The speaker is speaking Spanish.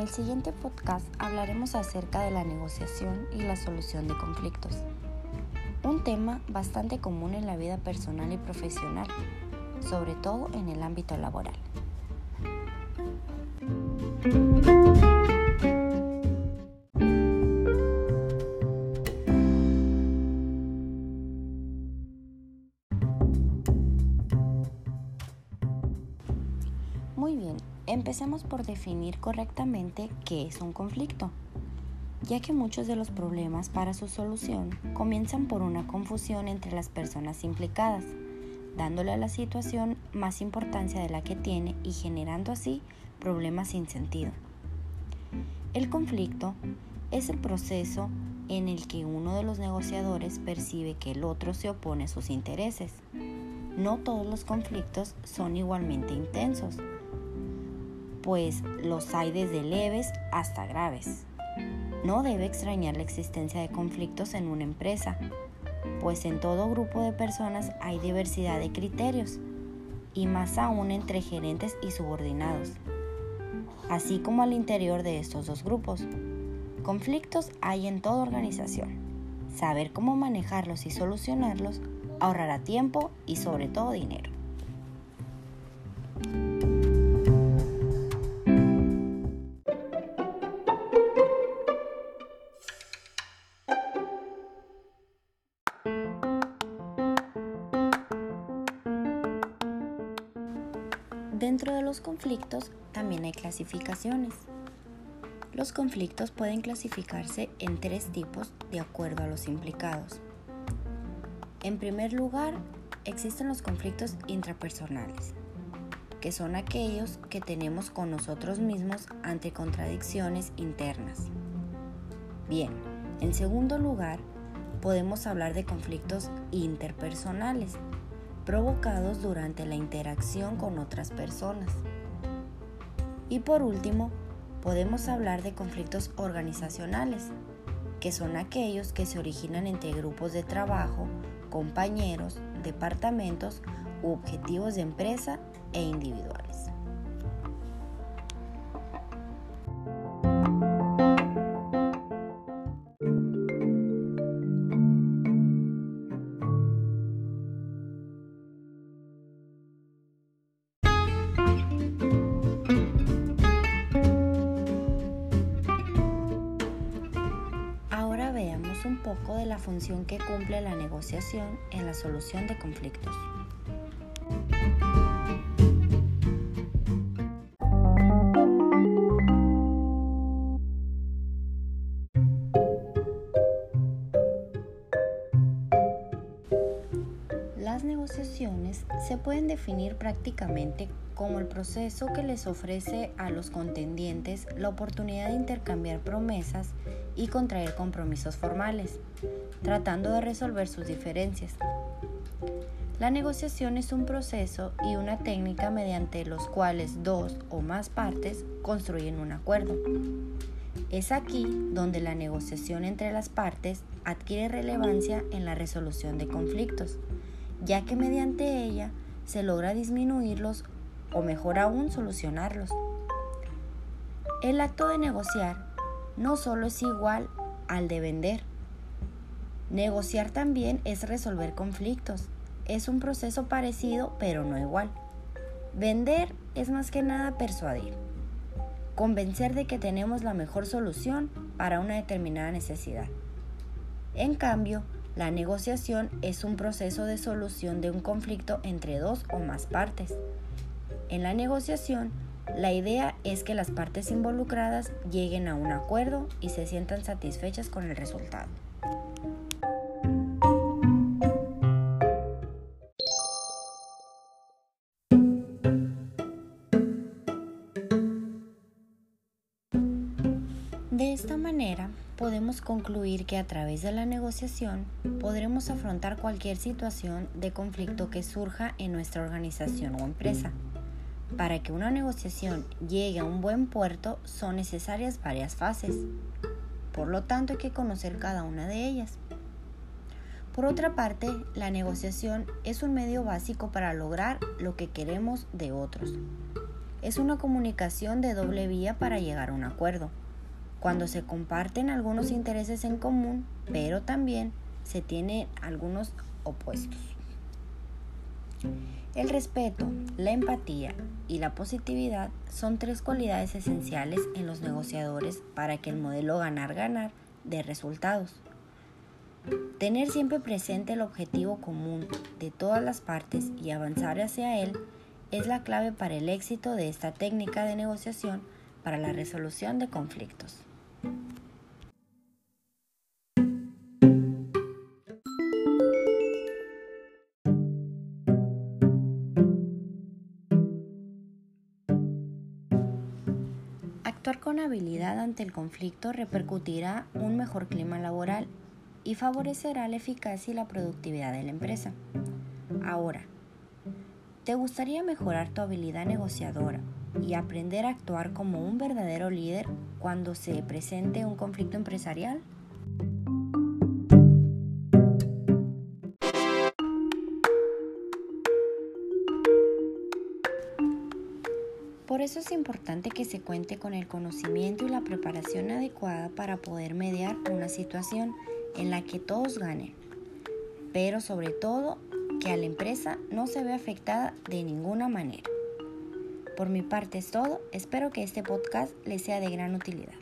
el siguiente podcast hablaremos acerca de la negociación y la solución de conflictos, un tema bastante común en la vida personal y profesional, sobre todo en el ámbito laboral. Empecemos por definir correctamente qué es un conflicto, ya que muchos de los problemas para su solución comienzan por una confusión entre las personas implicadas, dándole a la situación más importancia de la que tiene y generando así problemas sin sentido. El conflicto es el proceso en el que uno de los negociadores percibe que el otro se opone a sus intereses. No todos los conflictos son igualmente intensos pues los hay desde leves hasta graves. No debe extrañar la existencia de conflictos en una empresa, pues en todo grupo de personas hay diversidad de criterios, y más aún entre gerentes y subordinados, así como al interior de estos dos grupos. Conflictos hay en toda organización. Saber cómo manejarlos y solucionarlos ahorrará tiempo y sobre todo dinero. Dentro de los conflictos también hay clasificaciones. Los conflictos pueden clasificarse en tres tipos de acuerdo a los implicados. En primer lugar, existen los conflictos intrapersonales, que son aquellos que tenemos con nosotros mismos ante contradicciones internas. Bien, en segundo lugar, podemos hablar de conflictos interpersonales, provocados durante la interacción con otras personas. Y por último, podemos hablar de conflictos organizacionales, que son aquellos que se originan entre grupos de trabajo, compañeros, departamentos u objetivos de empresa e individuales. Poco de la función que cumple la negociación en la solución de conflictos. Pueden definir prácticamente como el proceso que les ofrece a los contendientes la oportunidad de intercambiar promesas y contraer compromisos formales, tratando de resolver sus diferencias. La negociación es un proceso y una técnica mediante los cuales dos o más partes construyen un acuerdo. Es aquí donde la negociación entre las partes adquiere relevancia en la resolución de conflictos, ya que mediante ella se logra disminuirlos o mejor aún solucionarlos. El acto de negociar no solo es igual al de vender. Negociar también es resolver conflictos. Es un proceso parecido pero no igual. Vender es más que nada persuadir. Convencer de que tenemos la mejor solución para una determinada necesidad. En cambio, la negociación es un proceso de solución de un conflicto entre dos o más partes. En la negociación, la idea es que las partes involucradas lleguen a un acuerdo y se sientan satisfechas con el resultado. De esta manera, podemos concluir que a través de la negociación podremos afrontar cualquier situación de conflicto que surja en nuestra organización o empresa. Para que una negociación llegue a un buen puerto son necesarias varias fases. Por lo tanto hay que conocer cada una de ellas. Por otra parte, la negociación es un medio básico para lograr lo que queremos de otros. es una comunicación de doble vía para llegar a un acuerdo, cuando se comparten algunos intereses en común, pero también se tienen algunos opuestos. El respeto, la empatía y la positividad son tres cualidades esenciales en los negociadores para que el modelo ganar-ganar dé resultados. Tener siempre presente el objetivo común de todas las partes y avanzar hacia él es la clave para el éxito de esta técnica de negociación para la resolución de conflictos. Actuar con habilidad ante el conflicto repercutirá un mejor clima laboral y favorecerá la eficacia y la productividad de la empresa. Ahora, ¿te gustaría mejorar tu habilidad negociadora y aprender a actuar como un verdadero líder cuando se presente un conflicto empresarial? Por eso es importante que se cuente con el conocimiento y la preparación adecuada para poder mediar una situación en la que todos ganen, pero sobre todo que a la empresa no se vea afectada de ninguna manera. Por mi parte es todo, espero que este podcast les sea de gran utilidad.